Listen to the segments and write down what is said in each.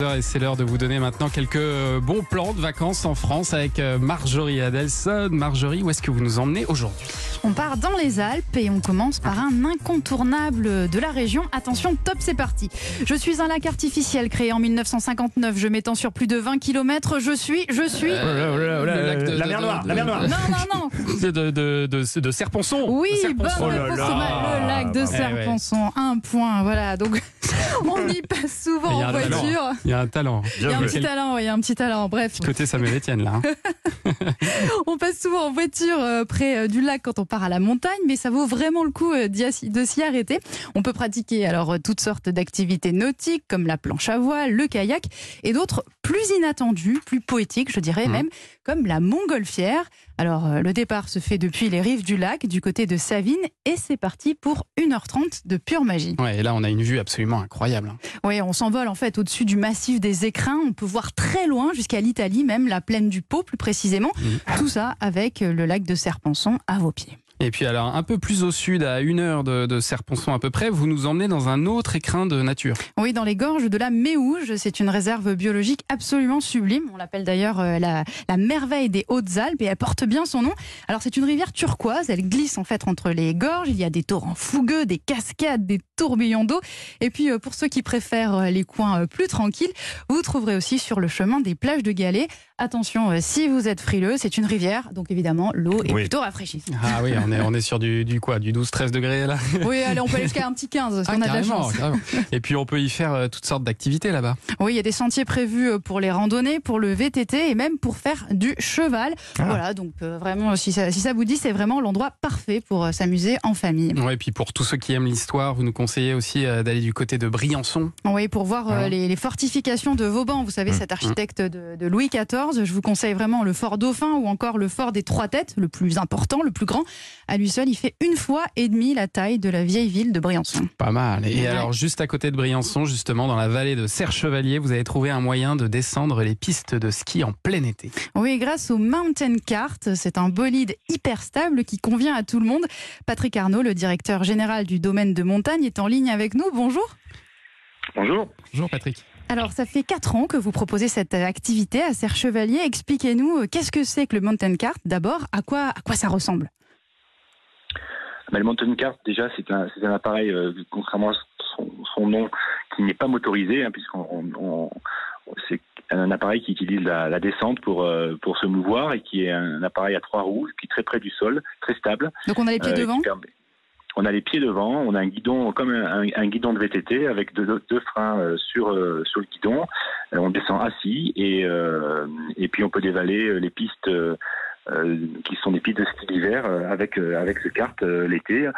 Et c'est l'heure de vous donner maintenant quelques euh, bons plans de vacances en France avec euh, Marjorie Adelson. Marjorie, où est-ce que vous nous emmenez aujourd'hui? On part dans les Alpes et on commence par un incontournable de la région. Attention, top, c'est parti. Je suis un lac artificiel créé en 1959. Je m'étends sur plus de 20 km. Je suis, je suis. Le lac de- la de- mer Noire, la mer Noire. Non, non, non. De, de, de, de, de Serponçon. Oui, bonne Serponçon. Oh le lac de Eh ouais. Serponçon. Un point, voilà. Donc, on y passe souvent en voiture. Il y a un talent. Il y a un petit talent, il y a un petit talent. Bref, Côté Samuel Etienne là. hein. on passe souvent en voiture euh, près euh, du lac quand on part à la montagne, mais ça vaut vraiment le coup euh, de s'y arrêter. On peut pratiquer alors toutes sortes d'activités nautiques comme la planche à voile, le kayak et d'autres plus inattendues, plus poétiques, je dirais Mhm. même, comme la montgolfière. Alors euh, le départ se fait depuis les rives du lac, du côté de Savine, et c'est parti pour 1h30 de pure magie. Ouais, et là on a une vue absolument incroyable. hein. Oui, on s'envole en fait au-dessus du massif des écrins. On peut voir très loin jusqu'à l'Italie, même la plaine du Pô plus précisément. Mhm. Tout ça avec euh, le lac de Serponçon à vos pieds. Et puis alors un peu plus au sud, à une heure de, de Serponçon à peu près, vous nous emmenez dans un autre écrin de nature. Oui, dans les gorges de la Méouge, c'est une réserve biologique absolument sublime. On l'appelle d'ailleurs euh, la, la merveille des Hautes-Alpes et elle porte bien son nom. Alors c'est une rivière turquoise, elle glisse en fait entre les gorges. Il y a des torrents fougueux, des cascades, des tourbillons d'eau. Et puis euh, pour ceux qui préfèrent euh, les coins plus tranquilles, vous trouverez aussi sur le chemin des plages de galets. Attention, si vous êtes frileux, c'est une rivière, donc évidemment l'eau est Oui. plutôt rafraîchissante. Ah oui, on est, on est sur du, du quoi Du 12-13 degrés là? Oui, allez, on peut aller jusqu'à un petit 15 si Ah, on a de la chance. carrément. Et puis on peut y faire euh, toutes sortes d'activités là-bas. Oui, il y a des sentiers prévus euh, pour les randonnées, pour le VTT et même pour faire du cheval. Ah. Voilà, donc euh, vraiment, si ça, si ça vous dit, c'est vraiment l'endroit parfait pour euh, s'amuser en famille. Ouais, et puis pour tous ceux qui aiment l'histoire, vous nous conseillez aussi euh, d'aller du côté de Briançon. Oui, pour voir Voilà. les, les fortifications de Vauban, vous savez, Mmh. cet architecte de, de Louis XIV, je vous conseille vraiment le fort Dauphin ou encore le fort des Trois Têtes, le plus important, le plus grand. À lui seul, il fait une fois et demie la taille de la vieille ville de Briançon. Pas mal. Et Ouais. alors, juste à côté de Briançon, justement, dans la vallée de Serre-Chevalier, vous avez trouvé un moyen de descendre les pistes de ski en plein été. Oui, grâce au Mountain Cart, c'est un bolide hyper stable qui convient à tout le monde. Patrick Arnaud, le directeur général du domaine de montagne, est en ligne avec nous. Bonjour. Bonjour. Bonjour Patrick. Alors, ça fait 4 ans que vous proposez cette activité à Serre Chevalier. Expliquez-nous, euh, qu'est-ce que c'est que le Mountain Cart? D'abord, à quoi, à quoi ça ressemble? Bah, le Mountain Cart, déjà, c'est un, appareil, euh, contrairement à son, son nom, qui n'est pas motorisé, hein, puisqu'on on- on- c'est un appareil qui utilise la, la descente pour, euh, pour se mouvoir et qui est un appareil à trois roues, qui est très près du sol, très stable. Donc, on a les pieds euh, devant permet- On a les pieds devant, on a un guidon comme un, un guidon de VTT avec deux, deux freins sur, sur le guidon. On descend assis et, euh, et puis on peut dévaler les pistes qui sont des pistes de ski d'hiver euh, avec, euh, avec ce kart euh, l'été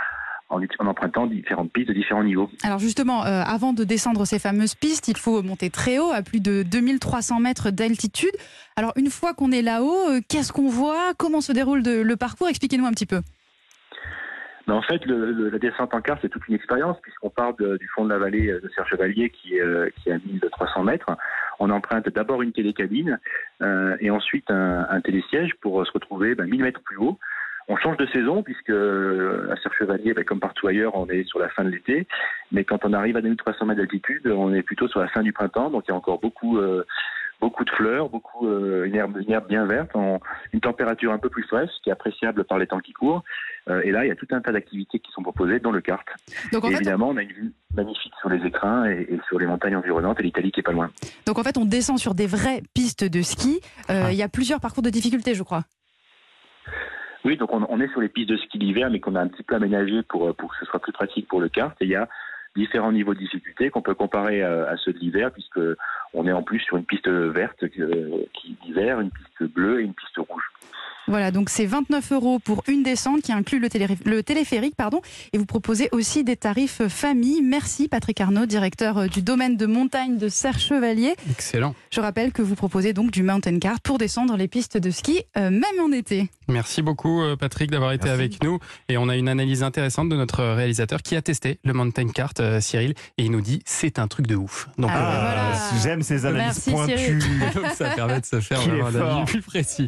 en, empruntant différentes pistes de différents niveaux. Alors, justement, euh, avant de descendre ces fameuses pistes, il faut monter très haut, à plus de 2300 mètres d'altitude. Alors, une fois qu'on est là-haut, euh, qu'est-ce qu'on voit? Comment se déroule le parcours? Expliquez-nous un petit peu. En fait, le- le- la descente en car, c'est toute une expérience, puisqu'on part de- du fond de la vallée euh, de Serre-Chevalier, qui, euh, qui est à 1300 mètres. On emprunte d'abord une télécabine euh, et ensuite un, un télésiège pour euh, se retrouver ben, 1000 mètres plus haut. On change de saison, puisque euh, à Serre-Chevalier, ben, comme partout ailleurs, on est sur la fin de l'été. Mais quand on arrive à 2300 mètres d'altitude, on est plutôt sur la fin du printemps, donc il y a encore beaucoup... euh, Beaucoup de fleurs, beaucoup euh, une, herbe, une herbe bien verte, en, une température un peu plus fraîche, qui est appréciable par les temps qui courent. Euh, et là, il y a tout un tas d'activités qui sont proposées dans le kart. Donc, en et fait, évidemment, on a une vue magnifique sur les écrins et, et sur les montagnes environnantes et l'Italie qui est pas loin. Donc en fait, on descend sur des vraies pistes de ski. Euh, Ah. Il y a plusieurs parcours de difficulté, je crois. Oui, donc on, on est sur les pistes de ski d'hiver, mais qu'on a un petit peu aménagé pour, pour que ce soit plus pratique pour le kart. Et il y a différents niveaux de difficulté qu'on peut comparer à, ceux de l'hiver, puisque on est en plus sur une piste verte euh, qui d'hiver, une piste bleue et une piste rouge. Voilà, donc c'est 29 euros pour une descente qui inclut le, télé- le téléphérique, pardon, et vous proposez aussi des tarifs famille. Merci Patrick Arnaud, directeur euh, du domaine de montagne de Serre-Chevalier. Excellent. Je rappelle que vous proposez donc du mountain car pour descendre les pistes de ski, euh, même en été. Merci beaucoup euh, Patrick d'avoir été avec nous. Et on a une analyse intéressante de notre réalisateur qui a testé le Mountain Cart, euh, Cyril, et il nous dit c'est un truc de ouf. Donc, Ah, euh, voilà. J'aime ces analyses Merci, Cyril. pointues. donc ça permet de se faire un avis plus précis.